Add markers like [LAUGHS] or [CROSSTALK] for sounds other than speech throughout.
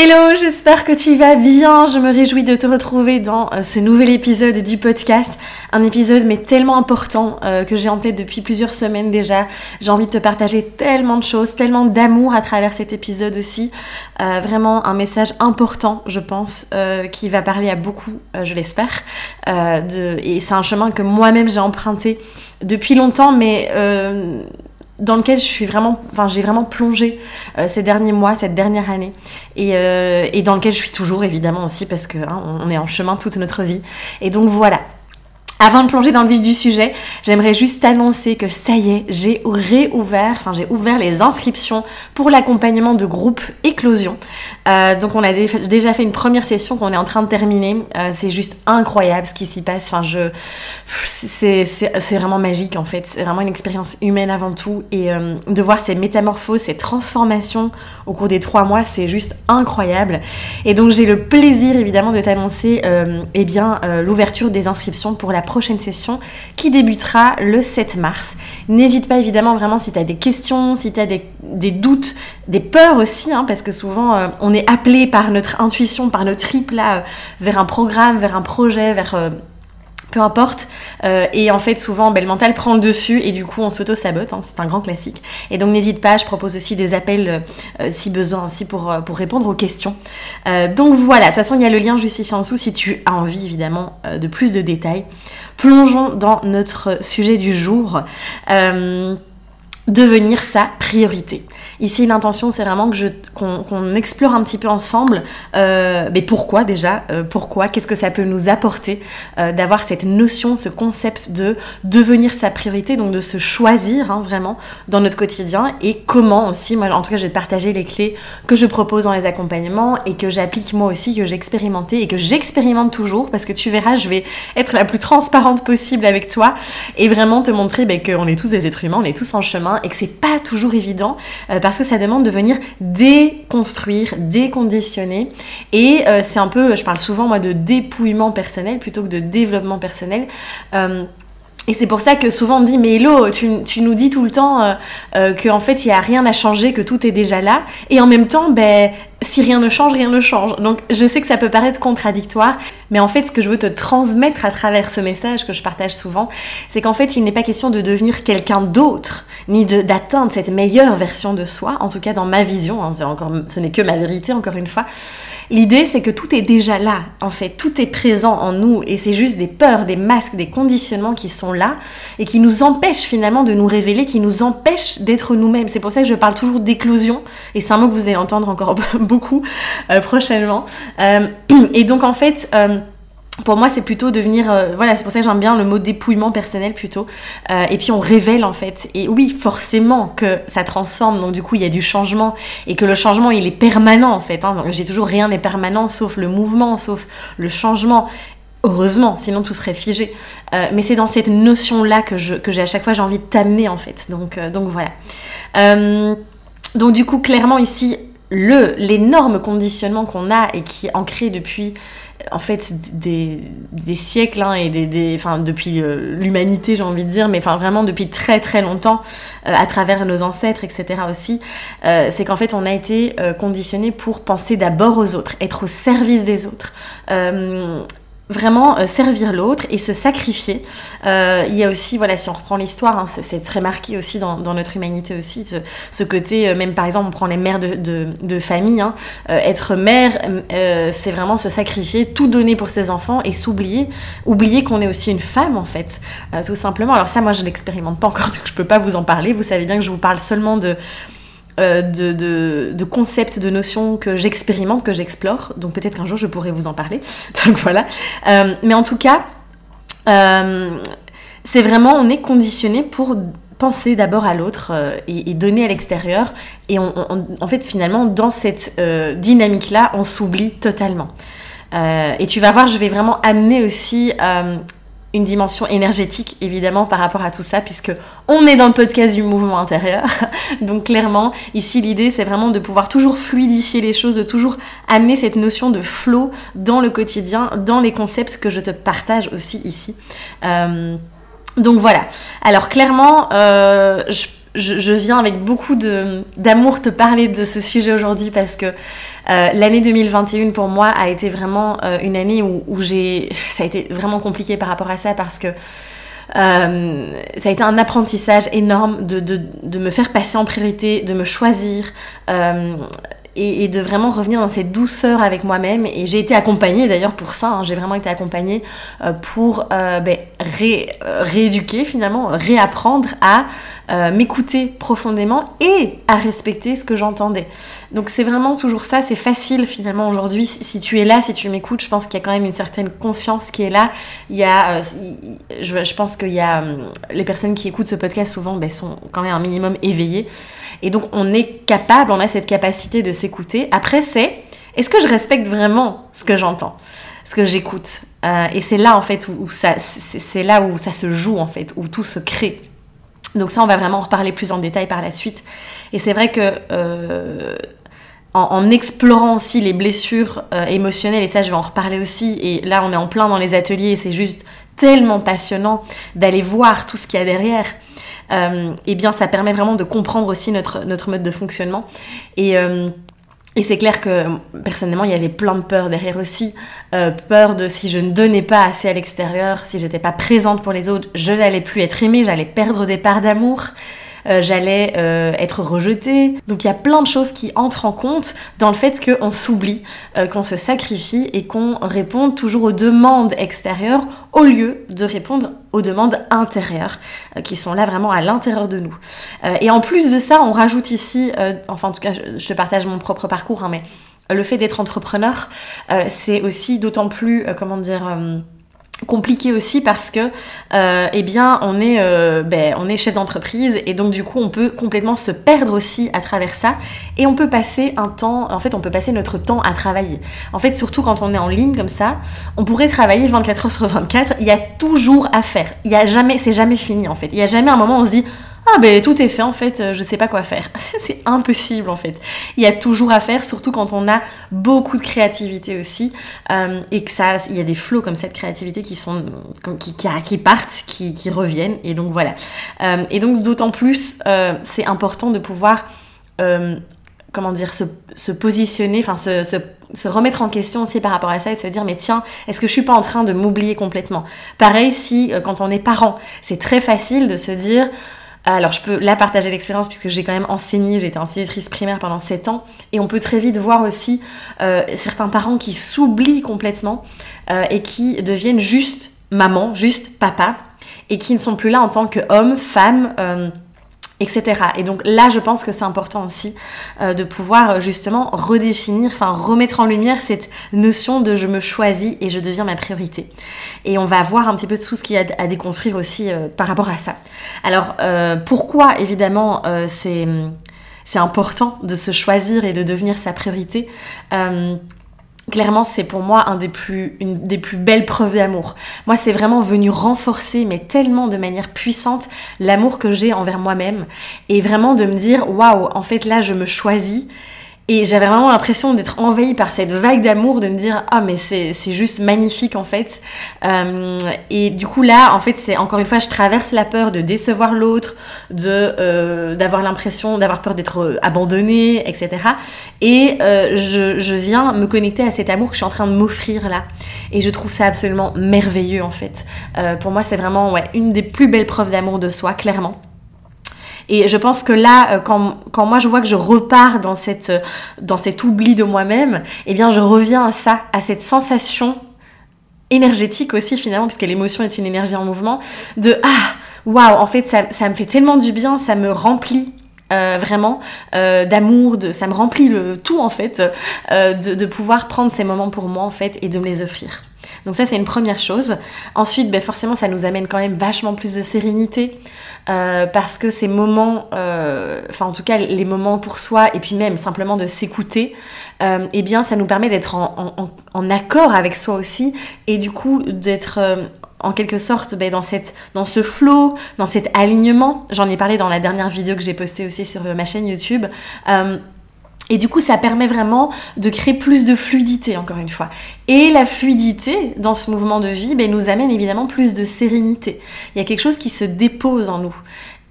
Hello, j'espère que tu vas bien. Je me réjouis de te retrouver dans euh, ce nouvel épisode du podcast. Un épisode mais tellement important euh, que j'ai en tête depuis plusieurs semaines déjà. J'ai envie de te partager tellement de choses, tellement d'amour à travers cet épisode aussi. Euh, vraiment un message important, je pense, qui va parler à beaucoup, je l'espère. et c'est un chemin que moi-même j'ai emprunté depuis longtemps, mais dans lequel je suis vraiment, enfin j'ai vraiment plongé euh, ces derniers mois, cette dernière année, et, euh, et, dans lequel je suis toujours évidemment aussi parce que hein, on est en chemin toute notre vie. Et donc voilà, avant de plonger dans le vif du sujet, j'aimerais juste annoncer que ça y est, j'ai réouvert, enfin j'ai ouvert les inscriptions pour l'accompagnement de groupe Éclosion. Euh, donc on a déjà fait une première session qu'on est en train de terminer. Euh, c'est juste incroyable ce qui s'y passe. Enfin je, c'est vraiment magique en fait. C'est vraiment une expérience humaine avant tout et euh, de voir ces métamorphoses, ces transformations au cours des trois mois, c'est juste incroyable. Et donc j'ai le plaisir évidemment de t'annoncer eh bien l'ouverture des inscriptions pour la prochaine session qui débutera le 7 mars. N'hésite pas évidemment vraiment si tu as des questions, si tu as des, doutes, des peurs aussi, hein, parce que souvent euh, on est appelé par notre intuition, par notre trip là, euh, vers un programme, vers un projet, vers... Euh, peu importe. Euh, et en fait, souvent, ben, le mental prend le dessus et du coup, on s'auto-sabote. Hein, c'est un grand classique. Et donc, n'hésite pas, je propose aussi des appels euh, si besoin, aussi pour, euh, pour répondre aux questions. donc voilà, de toute façon, il y a le lien juste ici en dessous si tu as envie, évidemment, de plus de détails. Plongeons dans notre sujet du jour devenir sa priorité. Ici, l'intention, c'est vraiment que je, qu'on, explore un petit peu ensemble, euh, mais pourquoi déjà, euh, pourquoi, qu'est-ce que ça peut nous apporter euh, d'avoir cette notion, ce concept de devenir sa priorité, donc de se choisir hein, vraiment dans notre quotidien et comment aussi, moi en tout cas, je vais te partager les clés que je propose dans les accompagnements et que j'applique moi aussi, que j'ai expérimenté et que j'expérimente toujours parce que tu verras, je vais être la plus transparente possible avec toi et vraiment te montrer ben, qu'on est tous des êtres humains, on est tous en chemin et que c'est pas toujours évident euh, parce que ça demande de venir déconstruire, déconditionner et euh, c'est un peu, je parle souvent moi de dépouillement personnel plutôt que de développement personnel. Euh, et c'est pour ça que souvent on me dit, mais Hello, tu, nous dis tout le temps euh, qu'en fait il n'y a rien à changer, que tout est déjà là. Et en même temps, ben, si rien ne change, rien ne change. Donc je sais que ça peut paraître contradictoire, mais en fait ce que je veux te transmettre à travers ce message que je partage souvent, c'est qu'en fait il n'est pas question de devenir quelqu'un d'autre, ni d'atteindre cette meilleure version de soi, en tout cas dans ma vision, hein, encore, ce n'est que ma vérité encore une fois. L'idée c'est que tout est déjà là, en fait, tout est présent en nous, et c'est juste des peurs, des masques, des conditionnements qui sont là, et qui nous empêchent finalement de nous révéler, qui nous empêchent d'être nous-mêmes. C'est pour ça que je parle toujours d'éclosion, et c'est un mot que vous allez entendre encore beaucoup euh, prochainement. Euh, [CLEARS THROAT] et donc en fait euh, pour moi, c'est plutôt devenir. voilà, c'est pour ça que j'aime bien le mot dépouillement personnel plutôt. et puis on révèle en fait. Et oui, forcément que ça transforme. Donc du coup, il y a du changement et que le changement, il est permanent en fait. Hein. Donc j'ai toujours rien n'est permanent sauf le mouvement, sauf le changement. Heureusement, sinon tout serait figé. mais c'est dans cette notion-là que, je, que j'ai à chaque fois j'ai envie de t'amener en fait. Donc, donc voilà. donc du coup, clairement ici, l'énorme conditionnement qu'on a et qui est ancré depuis en fait des, siècles hein, et des, enfin depuis euh, l'humanité j'ai envie de dire mais enfin vraiment depuis très très longtemps euh, à travers nos ancêtres etc aussi euh, c'est qu'en fait on a été conditionné pour penser d'abord aux autres être au service des autres vraiment euh, servir l'autre et se sacrifier. Euh, il y a aussi, voilà, si on reprend l'histoire, hein, c'est très marqué aussi dans, notre humanité aussi, ce, côté, euh, même par exemple, on prend les mères de, de, famille, hein, être mère, c'est vraiment se sacrifier, tout donner pour ses enfants et s'oublier, oublier, qu'on est aussi une femme en fait, tout simplement. Alors ça, moi, je l'expérimente pas encore, [LAUGHS] donc je peux pas vous en parler. Vous savez bien que je vous parle seulement de euh, de, de, concepts, de notions que j'expérimente, que j'explore. Donc peut-être qu'un jour je pourrais vous en parler. [LAUGHS] Donc voilà. Euh, mais en tout cas, c'est vraiment, on est conditionné pour penser d'abord à l'autre et, donner à l'extérieur. Et en fait, finalement, dans cette dynamique-là, on s'oublie totalement. et tu vas voir, je vais vraiment amener aussi une dimension énergétique évidemment par rapport à tout ça puisque on est dans le podcast du mouvement intérieur. [LAUGHS] Donc clairement, ici l'idée c'est vraiment de pouvoir toujours fluidifier les choses, de toujours amener cette notion de flow dans le quotidien, dans les concepts que je te partage aussi ici. Euh, donc voilà. Alors clairement, euh, je je, viens avec beaucoup d'amour te parler de ce sujet aujourd'hui parce que euh, l'année 2021 pour moi a été vraiment euh, une année où, j'ai ça a été vraiment compliqué par rapport à ça parce que euh, ça a été un apprentissage énorme de, de, de, me faire passer en priorité, de me choisir, et, de vraiment revenir dans cette douceur avec moi-même. Et j'ai été accompagnée d'ailleurs pour ça, hein. j'ai vraiment été accompagnée euh, pour euh, ben, euh, rééduquer finalement, réapprendre à m'écouter profondément et à respecter ce que j'entendais. Donc c'est vraiment toujours ça, c'est facile finalement aujourd'hui, si, tu es là, si tu m'écoutes, je pense qu'il y a quand même une certaine conscience qui est là. Il y a, je, pense qu'il y a les personnes qui écoutent ce podcast souvent ben, sont quand même un minimum éveillées. Et donc on est capable, on a cette capacité de s'écouter. Après c'est, est-ce que je respecte vraiment ce que j'entends, ce que j'écoute euh, Et c'est là en fait où, ça, c'est là où ça se joue en fait, où tout se crée. Donc ça on va vraiment en reparler plus en détail par la suite. Et c'est vrai que euh, en, explorant aussi les blessures euh, émotionnelles, et ça je vais en reparler aussi, et là on est en plein dans les ateliers, et c'est juste tellement passionnant d'aller voir tout ce qu'il y a derrière euh, eh bien ça permet vraiment de comprendre aussi notre, notre mode de fonctionnement. Et, euh, et c'est clair que personnellement, il y avait plein de peurs derrière aussi. Euh, peur de si je ne donnais pas assez à l'extérieur, si j'étais pas présente pour les autres, je n'allais plus être aimée, j'allais perdre des parts d'amour. Euh, j'allais être rejetée. Donc il y a plein de choses qui entrent en compte dans le fait qu'on s'oublie, qu'on se sacrifie et qu'on réponde toujours aux demandes extérieures au lieu de répondre aux demandes intérieures qui sont là vraiment à l'intérieur de nous. et en plus de ça, on rajoute ici, enfin en tout cas je, te partage mon propre parcours, hein, mais le fait d'être entrepreneur, c'est aussi d'autant plus, comment dire, compliqué aussi parce que euh, eh bien on est euh, ben, on est chef d'entreprise et donc du coup on peut complètement se perdre aussi à travers ça et on peut passer un temps en fait on peut passer notre temps à travailler. En fait surtout quand on est en ligne comme ça on pourrait travailler 24 heures sur 24 il y a toujours à faire. Il y a jamais c'est jamais fini en fait. Il y a jamais un moment où on se dit ah ben tout est fait en fait, euh, je sais pas quoi faire. [LAUGHS] c'est impossible en fait. Il y a toujours à faire, surtout quand on a beaucoup de créativité aussi euh, et que ça, il y a des flots comme cette créativité qui sont qui, qui, partent, qui, qui, reviennent et donc voilà. Euh, et donc d'autant plus, c'est important de pouvoir comment dire se, se positionner, enfin se, se, se, remettre en question aussi par rapport à ça et se dire mais tiens, est-ce que je suis pas en train de m'oublier complètement? Pareil si quand on est parent, c'est très facile de se dire alors je peux là partager l'expérience puisque j'ai quand même enseigné, j'ai été institutrice primaire pendant 7 ans et on peut très vite voir aussi euh, certains parents qui s'oublient complètement euh, et qui deviennent juste maman, juste papa et qui ne sont plus là en tant qu'homme, femme. Euh, etc. Et donc là, je pense que c'est important aussi euh, de pouvoir euh, justement redéfinir, enfin remettre en lumière cette notion de je me choisis et je deviens ma priorité. Et on va voir un petit peu tout ce qu'il y a à déconstruire aussi euh, par rapport à ça. Alors pourquoi évidemment c'est c'est important de se choisir et de devenir sa priorité? Clairement, c'est pour moi une des plus belles preuves d'amour. Moi, c'est vraiment venu renforcer, mais tellement de manière puissante, l'amour que j'ai envers moi-même. Et vraiment de me dire, waouh, en fait, là, je me choisis et j'avais vraiment l'impression d'être envahie par cette vague d'amour, de me dire ah mais c'est juste magnifique en fait. Euh, et du coup là, en fait, c'est encore une fois, je traverse la peur de décevoir l'autre, de euh, d'avoir l'impression d'avoir peur d'être abandonnée, etc. Et euh, je, je viens me connecter à cet amour que je suis en train de m'offrir là. Et je trouve ça absolument merveilleux en fait. pour moi, c'est vraiment ouais, une des plus belles preuves d'amour de soi, clairement. Et je pense que là, euh, quand, quand moi je vois que je repars dans, cette, euh, dans cet oubli de moi-même, eh bien je reviens à ça, à cette sensation énergétique aussi finalement, puisque l'émotion est une énergie en mouvement, de ah, waouh, en fait ça, ça me fait tellement du bien, ça me remplit vraiment d'amour, de, ça me remplit le tout en fait, de, de pouvoir prendre ces moments pour moi en fait et de me les offrir. Donc ça c'est une première chose. Ensuite, ben, forcément ça nous amène quand même vachement plus de sérénité euh, parce que ces moments, euh, enfin en tout cas les moments pour soi et puis même simplement de s'écouter, euh, eh bien ça nous permet d'être en, accord avec soi aussi et du coup d'être en quelque sorte ben, dans, cette, dans ce flow, dans cet alignement. J'en ai parlé dans la dernière vidéo que j'ai postée aussi sur ma chaîne YouTube. Et du coup, ça permet vraiment de créer plus de fluidité, encore une fois. Et la fluidité dans ce mouvement de vie ben, nous amène évidemment plus de sérénité. Il y a quelque chose qui se dépose en nous.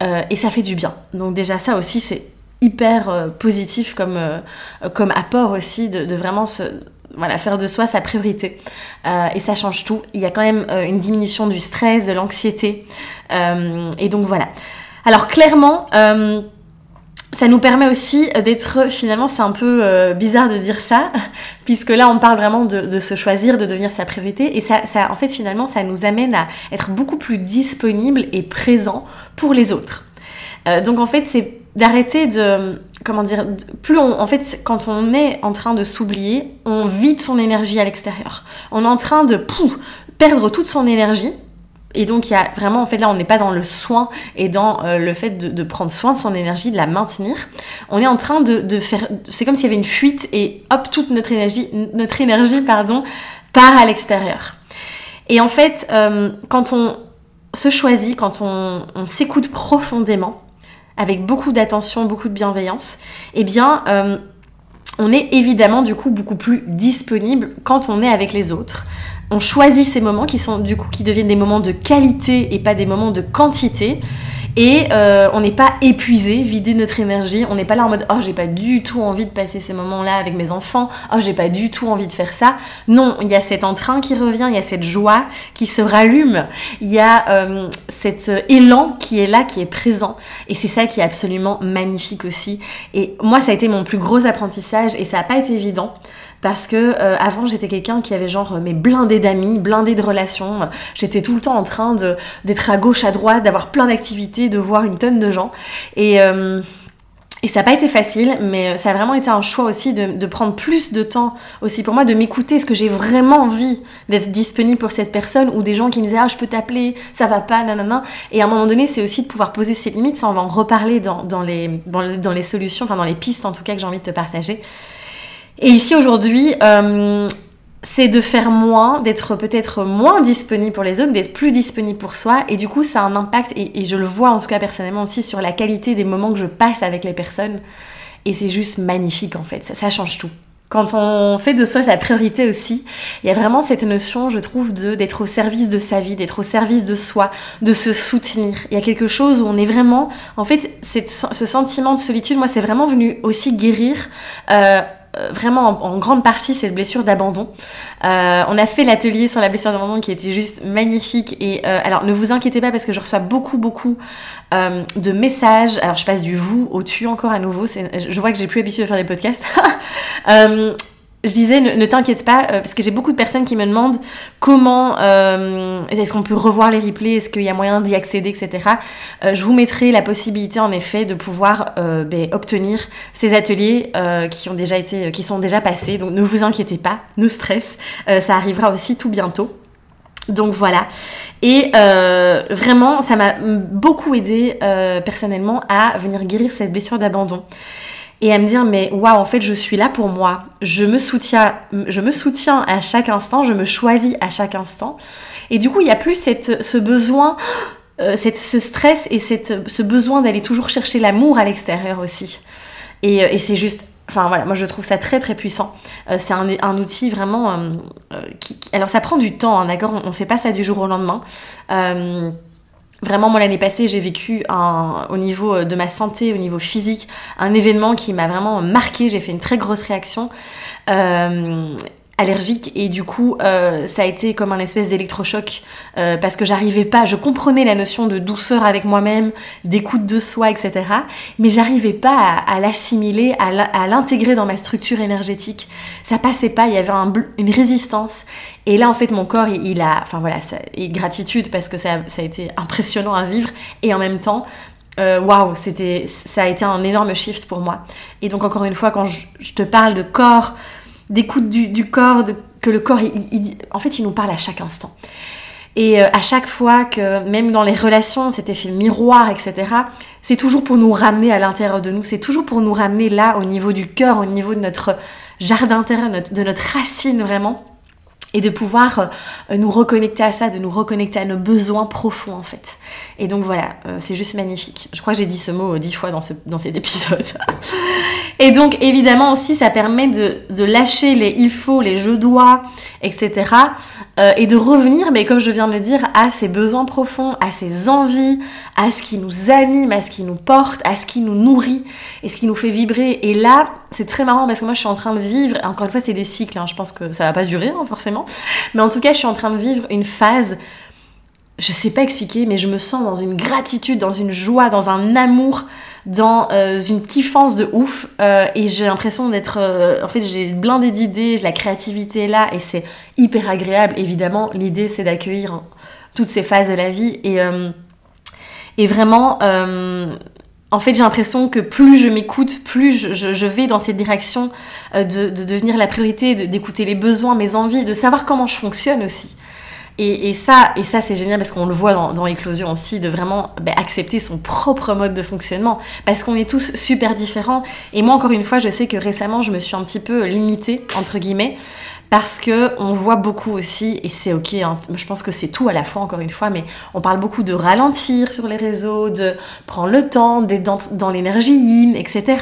Euh, et ça fait du bien. Donc déjà ça aussi, c'est hyper euh, positif comme, euh, comme apport aussi de, vraiment se, voilà, faire de soi sa priorité. et ça change tout. Il y a quand même une diminution du stress, de l'anxiété. et donc voilà. Alors clairement ça nous permet aussi d'être finalement c'est un peu euh, bizarre de dire ça [LAUGHS] puisque là on parle vraiment de, se choisir de devenir sa priorité. Et ça, ça en fait finalement ça nous amène à être beaucoup plus disponible et présent pour les autres. Euh, donc en fait c'est d'arrêter de comment dire plus on en fait quand on est en train de s'oublier on vide son énergie à l'extérieur. On est en train de pouf, perdre toute son énergie et donc il y a vraiment, en fait là on n'est pas dans le soin et dans euh, le fait de, prendre soin de son énergie, de la maintenir. On est en train de, faire, c'est comme s'il y avait une fuite et hop, toute notre énergie, notre énergie pardon, part à l'extérieur. Et en fait, euh, quand on se choisit, quand on, s'écoute profondément, avec beaucoup d'attention, beaucoup de bienveillance, eh bien, euh, on est évidemment du coup beaucoup plus disponible quand on est avec les autres on choisit ces moments qui sont du coup qui deviennent des moments de qualité et pas des moments de quantité. Et euh, on n'est pas épuisé, vidé notre énergie, on n'est pas là en mode oh j'ai pas du tout envie de passer ces moments-là avec mes enfants, oh j'ai pas du tout envie de faire ça. Non, il y a cet entrain qui revient, il y a cette joie qui se rallume, il y a euh, cet élan qui est là, qui est présent. Et c'est ça qui est absolument magnifique aussi. Et moi ça a été mon plus gros apprentissage et ça n'a pas été évident parce que euh, avant j'étais quelqu'un qui avait genre mes blindés d'amis, blindés de relations. J'étais tout le temps en train d'être à gauche, à droite, d'avoir plein d'activités, de voir une tonne de gens. Et euh, et ça n'a pas été facile, mais ça a vraiment été un choix aussi de, de prendre plus de temps aussi pour moi, de m'écouter. Est-ce que j'ai vraiment envie d'être disponible pour cette personne ou des gens qui me disaient Ah, je peux t'appeler, ça va pas, nanana. Et à un moment donné, c'est aussi de pouvoir poser ses limites. Ça, on va en reparler dans, dans, les, dans les solutions, enfin dans les pistes en tout cas que j'ai envie de te partager. Et ici aujourd'hui, euh, c'est de faire moins, d'être peut-être moins disponible pour les autres, d'être plus disponible pour soi. Et du coup, ça a un impact, et, je le vois en tout cas personnellement aussi, sur la qualité des moments que je passe avec les personnes. Et c'est juste magnifique en fait, ça, change tout. Quand on fait de soi sa priorité aussi, il y a vraiment cette notion, je trouve, de d'être au service de sa vie, d'être au service de soi, de se soutenir. Il y a quelque chose où on est vraiment, en fait, ce sentiment de solitude, moi, c'est vraiment venu aussi guérir euh, vraiment en, grande partie cette blessure d'abandon. Euh, on a fait l'atelier sur la blessure d'abandon qui était juste magnifique. Et euh, alors ne vous inquiétez pas parce que je reçois beaucoup beaucoup de messages. Alors je passe du vous au tu encore à nouveau. Je vois que j'ai plus l'habitude de faire des podcasts. [LAUGHS] je disais, ne, t'inquiète pas, euh, parce que j'ai beaucoup de personnes qui me demandent comment, euh, est-ce qu'on peut revoir les replays, est-ce qu'il y a moyen d'y accéder, etc. Euh, je vous mettrai la possibilité, en effet, de pouvoir ben, obtenir ces ateliers qui ont déjà été, qui sont déjà passés. Donc ne vous inquiétez pas, no stress, ça arrivera aussi tout bientôt. Donc voilà. Et vraiment, ça m'a beaucoup aidé personnellement à venir guérir cette blessure d'abandon et à me dire mais waouh en fait je suis là pour moi je me soutiens je me soutiens à chaque instant je me choisis à chaque instant et du coup il n'y a plus cette, ce besoin [GASPS] euh, cette, ce stress et cette, ce besoin d'aller toujours chercher l'amour à l'extérieur aussi et, euh, et c'est juste Enfin voilà, moi je trouve ça très très puissant. Euh, c'est un, un, outil vraiment Alors ça prend du temps, hein, d'accord On ne fait pas ça du jour au lendemain. Vraiment, moi, l'année passée, j'ai vécu un, au niveau euh, de ma santé, au niveau physique, un événement qui m'a vraiment marqué. J'ai fait une très grosse réaction. Euh, allergique et du coup euh, ça a été comme un espèce d'électrochoc euh, parce que j'arrivais pas, je comprenais la notion de douceur avec moi-même, d'écoute de soi, etc. Mais j'arrivais pas à, l'assimiler, à l'intégrer dans ma structure énergétique. Ça passait pas, il y avait une résistance. Et là en fait mon corps il, a, enfin voilà, ça, et gratitude parce que ça, a été impressionnant à vivre et en même temps euh, waouh, c'était, ça a été un énorme shift pour moi. Et donc encore une fois, quand je, te parle de corps, d'écoute du, corps, de, que le corps, en fait, il nous parle à chaque instant. Et euh, à chaque fois que, même dans les relations, cet effet miroir, etc., c'est toujours pour nous ramener à l'intérieur de nous, c'est toujours pour nous ramener là, au niveau du cœur, au niveau de notre jardin intérieur, de notre racine vraiment et de pouvoir euh, nous reconnecter à ça, de nous reconnecter à nos besoins profonds en fait. Et donc voilà, euh, c'est juste magnifique. Je crois que j'ai dit ce mot euh, dix fois dans, ce, dans cet épisode. [LAUGHS] et donc évidemment aussi ça permet de, de, lâcher les il faut, les je dois, etc. et de revenir, mais comme je viens de le dire, à ses besoins profonds, à ses envies, à ce qui nous anime, à ce qui nous porte, à ce qui nous nourrit et ce qui nous fait vibrer. Et là, c'est très marrant parce que moi je suis en train de vivre, encore une fois c'est des cycles, hein, je pense que ça va pas durer hein, forcément, mais en tout cas je suis en train de vivre une phase, je sais pas expliquer, mais je me sens dans une gratitude, dans une joie, dans un amour, dans euh, une kiffance de ouf, euh, et j'ai l'impression d'être, euh, en fait j'ai blindé d'idées, la créativité est là, et c'est hyper agréable, évidemment l'idée c'est d'accueillir toutes ces phases de la vie, et, et vraiment en fait, j'ai l'impression que plus je m'écoute, plus je, vais dans cette direction euh, de, devenir la priorité, d'écouter les besoins, mes envies, de savoir comment je fonctionne aussi. Et, ça, et ça c'est génial parce qu'on le voit dans, l'éclosion aussi, de vraiment ben, accepter son propre mode de fonctionnement. Parce qu'on est tous super différents. Et moi, encore une fois, je sais que récemment, je me suis un petit peu limitée, entre guillemets, parce que on voit beaucoup aussi, et c'est ok, hein, je pense que c'est tout à la fois encore une fois, mais on parle beaucoup de ralentir sur les réseaux, de prendre le temps, d'être dans, l'énergie yin, etc.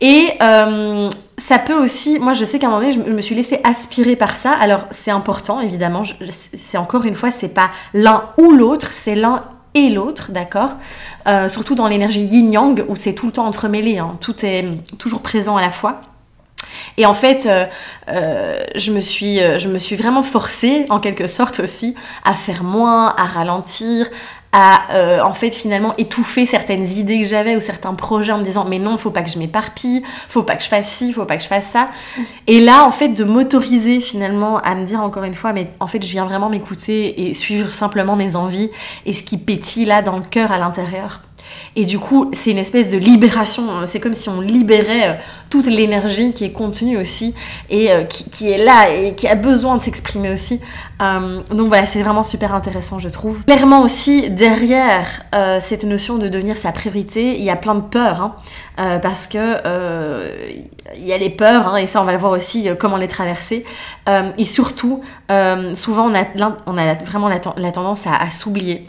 Et euh, ça peut aussi, moi je sais qu'à un moment donné, je me suis laissée aspirer par ça. Alors c'est important, évidemment, c'est encore une fois, c'est pas l'un ou l'autre, c'est l'un et l'autre, d'accord? Euh, Surtout dans l'énergie yin-yang, où c'est tout le temps entremêlé, hein, tout est toujours présent à la fois. Et en fait, euh, euh, je, me suis, euh, je me suis vraiment forcée, en quelque sorte aussi, à faire moins, à ralentir, à en fait finalement étouffer certaines idées que j'avais ou certains projets en me disant mais non faut pas que je m'éparpille faut pas que je fasse ci faut pas que je fasse ça. Et là en fait de m'autoriser finalement à me dire encore une fois mais en fait je viens vraiment m'écouter et suivre simplement mes envies et ce qui pétille là dans le cœur à l'intérieur et du coup, c'est une espèce de libération. C'est comme si on libérait euh, toute l'énergie qui est contenue aussi et euh, qui, est là et qui a besoin de s'exprimer aussi. Euh, donc voilà, c'est vraiment super intéressant, je trouve. Clairement aussi, derrière cette notion de devenir sa priorité, il y a plein de peurs. Hein, parce que il y a les peurs, hein, et ça on va le voir aussi comment les traverser. et surtout, souvent on a vraiment la, tendance à s'oublier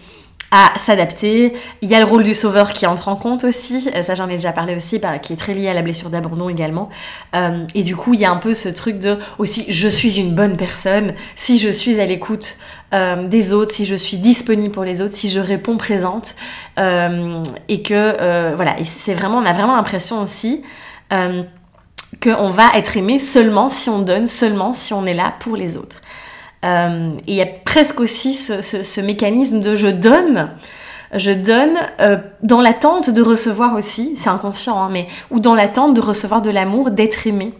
à s'adapter. Il y a le rôle du sauveur qui entre en compte aussi, euh, ça j'en ai déjà parlé aussi, bah, qui est très lié à la blessure d'abandon également. Euh, et du coup, il y a un peu ce truc de aussi, je suis une bonne personne, si je suis à l'écoute euh, des autres, si je suis disponible pour les autres, si je réponds présente, et que voilà, c'est vraiment, on a vraiment l'impression aussi qu'on va être aimé seulement si on donne, seulement si on est là pour les autres. Euh, il y a presque aussi ce, mécanisme de je donne, je donne euh, dans l'attente de recevoir aussi, c'est inconscient, hein, mais ou dans l'attente de recevoir de l'amour, d'être aimé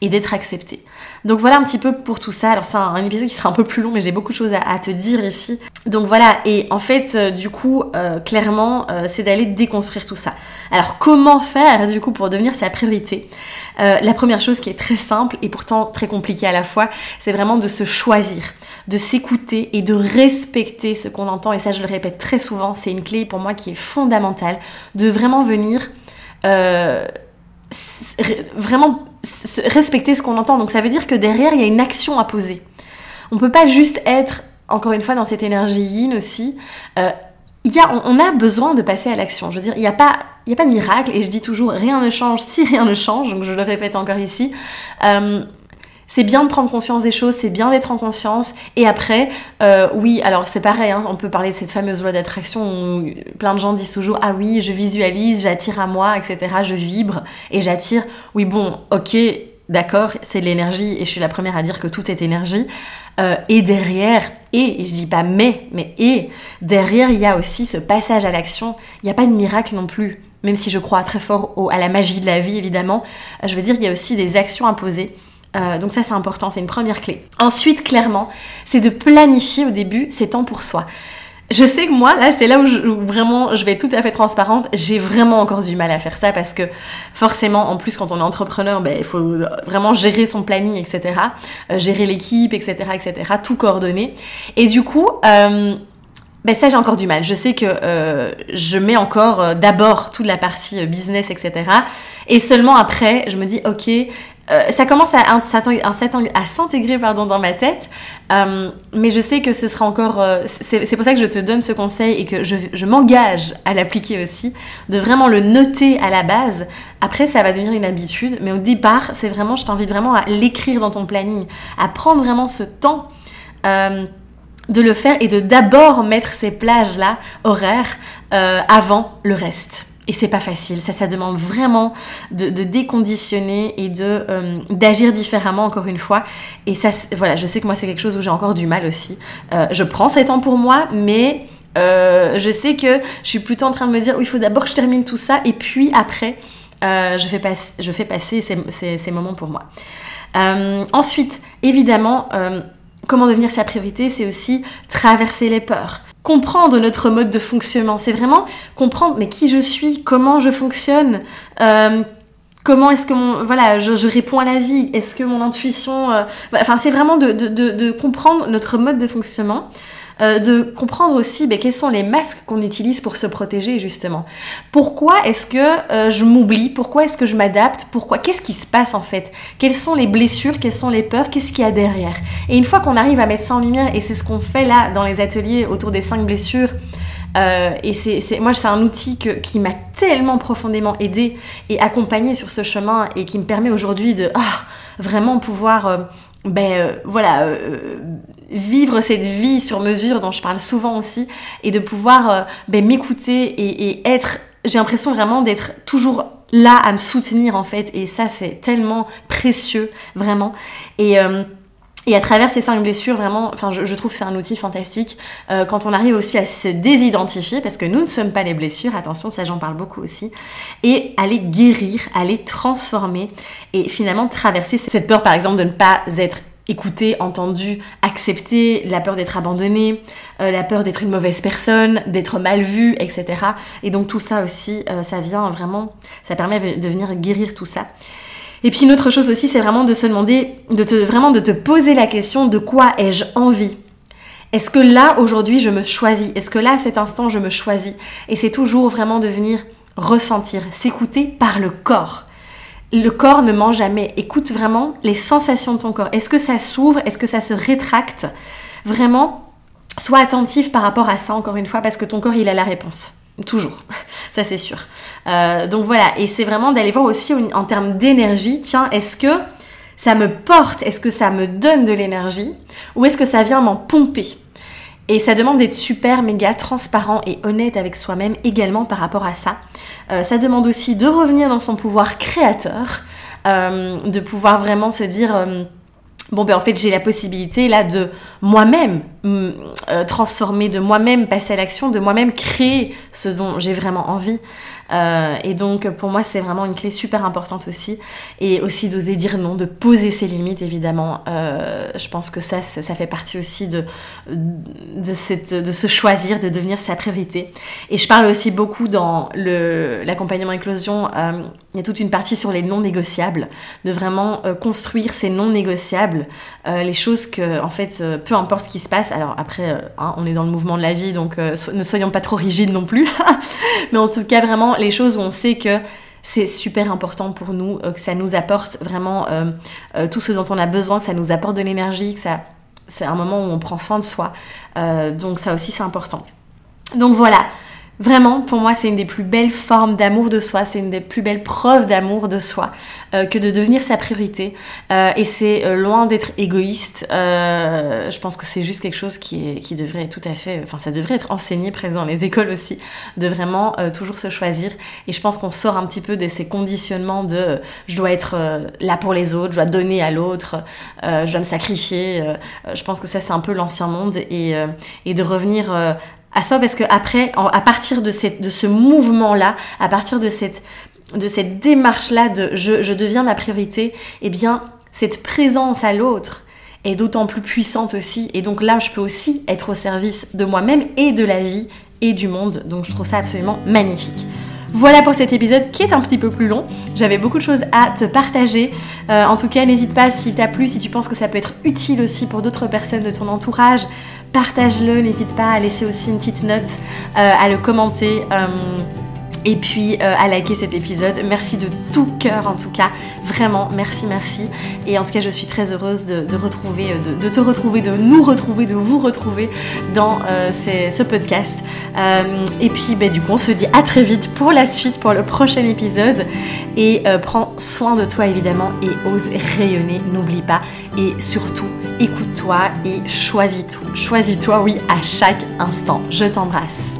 et d'être accepté. Donc voilà un petit peu pour tout ça. Alors c'est un, épisode qui sera un peu plus long, mais j'ai beaucoup de choses à, te dire ici. Donc voilà, et en fait, euh, du coup, clairement, c'est d'aller déconstruire tout ça. Alors comment faire, du coup, pour devenir sa priorité? Euh, la première chose qui est très simple et pourtant très compliquée à la fois, c'est vraiment de se choisir, de s'écouter et de respecter ce qu'on entend. Et ça, je le répète très souvent, c'est une clé pour moi qui est fondamentale, de vraiment venir... Euh, vraiment respecter ce qu'on entend. Donc ça veut dire que derrière, il y a une action à poser. On peut pas juste être, encore une fois, dans cette énergie yin aussi. Euh, y a, on, a besoin de passer à l'action. Je veux dire, il n'y a pas a pas de miracle, et je dis toujours rien ne change si rien ne change, donc je le répète encore ici. Euh, c'est bien de prendre conscience des choses, c'est bien d'être en conscience. Et après, euh, oui, alors c'est pareil, hein, on peut parler de cette fameuse loi d'attraction où plein de gens disent toujours Ah oui, je visualise, j'attire à moi, etc. Je vibre et j'attire. Oui, bon, ok, d'accord, c'est de l'énergie et je suis la première à dire que tout est énergie. Euh, et derrière, et, je dis pas mais, mais et, derrière, il y a aussi ce passage à l'action. Il n'y a pas de miracle non plus même si je crois très fort à la magie de la vie, évidemment, euh, je veux dire, il y a aussi des actions à poser. Euh, donc ça, c'est important, c'est une première clé. Ensuite, clairement, c'est de planifier au début ces temps pour soi. je sais que moi, là, c'est là où, vraiment je vais être tout à fait transparente. J'ai vraiment encore du mal à faire ça parce que forcément, en plus, quand on est entrepreneur, ben, il faut vraiment gérer son planning, etc. Euh, gérer l'équipe, etc., etc. Tout coordonner. Et du coup, euh, ben ça j'ai encore du mal. Je sais que je mets encore d'abord toute la partie business, etc. Et seulement après, je me dis, ok, euh, ça commence à, s'intégrer dans ma tête. mais je sais que ce sera encore... c'est pour ça que je te donne ce conseil et que je, m'engage à l'appliquer aussi, de vraiment le noter à la base. Après, ça va devenir une habitude. Mais au départ, c'est vraiment, je t'invite vraiment à l'écrire dans ton planning, à prendre vraiment ce temps. Euh, de le faire et de d'abord mettre ces plages-là horaires euh, avant le reste. Et c'est pas facile, ça, ça demande vraiment de, déconditionner et de euh, d'agir différemment encore une fois. Et ça, voilà, je sais que moi c'est quelque chose où j'ai encore du mal aussi. Euh, je prends ces temps pour moi, mais je sais que je suis plutôt en train de me dire, il faut d'abord que je termine tout ça, et puis après, je, fais je fais passer ces, ces moments pour moi. ensuite, évidemment comment devenir sa priorité, c'est aussi traverser les peurs. Comprendre notre mode de fonctionnement, c'est vraiment comprendre mais qui je suis, comment je fonctionne, euh, comment est-ce que mon voilà je, réponds à la vie, est-ce que mon intuition, euh, enfin c'est vraiment de, comprendre notre mode de fonctionnement euh, de comprendre aussi ben, quels sont les masques qu'on utilise pour se protéger justement. Pourquoi est-ce que euh, je m'oublie? Pourquoi est-ce que je m'adapte? Pourquoi? Qu'est-ce qui se passe en fait? Quelles sont les blessures? Quelles sont les peurs? Qu'est-ce qu'il y a derrière? Et une fois qu'on arrive à mettre ça en lumière, et c'est ce qu'on fait là dans les ateliers autour des cinq blessures, euh, et c'est, moi, c'est un outil qui m'a tellement profondément aidé et accompagné sur ce chemin et qui me permet aujourd'hui de ah, vraiment pouvoir ben euh, voilà euh, vivre cette vie sur mesure dont je parle souvent aussi et de pouvoir euh, ben, m'écouter et, être j'ai l'impression vraiment d'être toujours là à me soutenir en fait. Et ça c'est tellement précieux vraiment. Et et à travers ces cinq blessures, vraiment, enfin, je, trouve que c'est un outil fantastique quand on arrive aussi à se désidentifier, parce que nous ne sommes pas les blessures, attention, ça j'en parle beaucoup aussi, et à les guérir, à les transformer, et finalement traverser cette peur, par exemple, de ne pas être écouté, entendu, accepté, la peur d'être abandonné, euh, la peur d'être une mauvaise personne, d'être mal vu, etc. Et donc tout ça aussi, euh, ça vient vraiment, ça permet de venir guérir tout ça. Et puis une autre chose aussi, c'est vraiment de se demander, de te, vraiment de te poser la question de quoi ai-je envie? Est-ce que là, aujourd'hui, je me choisis? Est-ce que là, à cet instant, je me choisis? Et c'est toujours vraiment de venir ressentir, s'écouter par le corps le corps ne ment jamais. Écoute vraiment les sensations de ton corps. Est-ce que ça s'ouvre? Est-ce que ça se rétracte? Vraiment, sois attentif par rapport à ça, encore une fois, parce que ton corps, il a la réponse. Toujours, [LAUGHS] ça c'est sûr. Euh, donc voilà, et c'est vraiment d'aller voir aussi en termes d'énergie, tiens, est-ce que ça me porte, est-ce que ça me donne de l'énergie, ou est-ce que ça vient m'en pomper? Et ça demande d'être super, méga transparent et honnête avec soi-même également par rapport à ça. Euh, ça demande aussi de revenir dans son pouvoir créateur, euh, de pouvoir vraiment se dire... Bon ben en fait j'ai la possibilité là de moi-même transformer, de moi-même passer à l'action, de moi-même créer ce dont j'ai vraiment envie. Euh, et donc pour moi c'est vraiment une clé super importante aussi. Et aussi d'oser dire non, de poser ses limites évidemment. Euh, je pense que ça, ça fait partie aussi de, de, cette, de se choisir, de devenir sa priorité. Et je parle aussi beaucoup dans l'accompagnement éclosion, euh, il y a toute une partie sur les non négociables, de vraiment construire ces non négociables, les choses que en fait peu importe ce qui se passe. Alors après hein, on est dans le mouvement de la vie donc ne soyons pas trop rigides non plus. [LAUGHS] Mais en tout cas vraiment les choses où on sait que c'est super important pour nous, euh, que ça nous apporte vraiment euh, euh, tout ce dont on a besoin, que ça nous apporte de l'énergie, que ça, c'est un moment où on prend soin de soi. donc ça aussi c'est important. Donc voilà, Vraiment, pour moi, c'est une des plus belles formes d'amour de soi, c'est une des plus belles preuves d'amour de soi euh, que de devenir sa priorité. Euh, et c'est euh, loin d'être égoïste. je pense que c'est juste quelque chose qui, est, qui devrait tout à fait, enfin, ça devrait être enseigné présent dans les écoles aussi, de vraiment toujours se choisir. Et je pense qu'on sort un petit peu de ces conditionnements de je dois être là pour les autres, je dois donner à l'autre, je dois me sacrifier. je pense que ça, c'est un peu l'ancien monde et de revenir à soi parce que après, à partir de, ce mouvement-là, à partir de cette, démarche-là de je, je, deviens ma priorité, eh bien, cette présence à l'autre, est d'autant plus puissante aussi. Et donc là, je peux aussi être au service de moi-même et de la vie et du monde. Donc je trouve ça absolument magnifique. Voilà pour cet épisode qui est un petit peu plus long. J'avais beaucoup de choses à te partager. Euh, en tout cas, n'hésite pas s'il t'a plu, si tu penses que ça peut être utile aussi pour d'autres personnes de ton entourage. Partage-le, n'hésite pas à laisser aussi une petite note, euh, à le commenter. Euh, et puis euh, à liker cet épisode. Merci de tout cœur en tout cas, vraiment merci merci. Et en tout cas je suis très heureuse de, retrouver, de, te retrouver, de nous retrouver, de vous retrouver dans ce podcast. et puis ben, du coup on se dit à très vite pour la suite, pour le prochain épisode. Et prends soin de toi évidemment et ose rayonner, n'oublie pas. Et surtout écoute-toi et choisis tout. Choisis-toi oui à chaque instant. Je t'embrasse.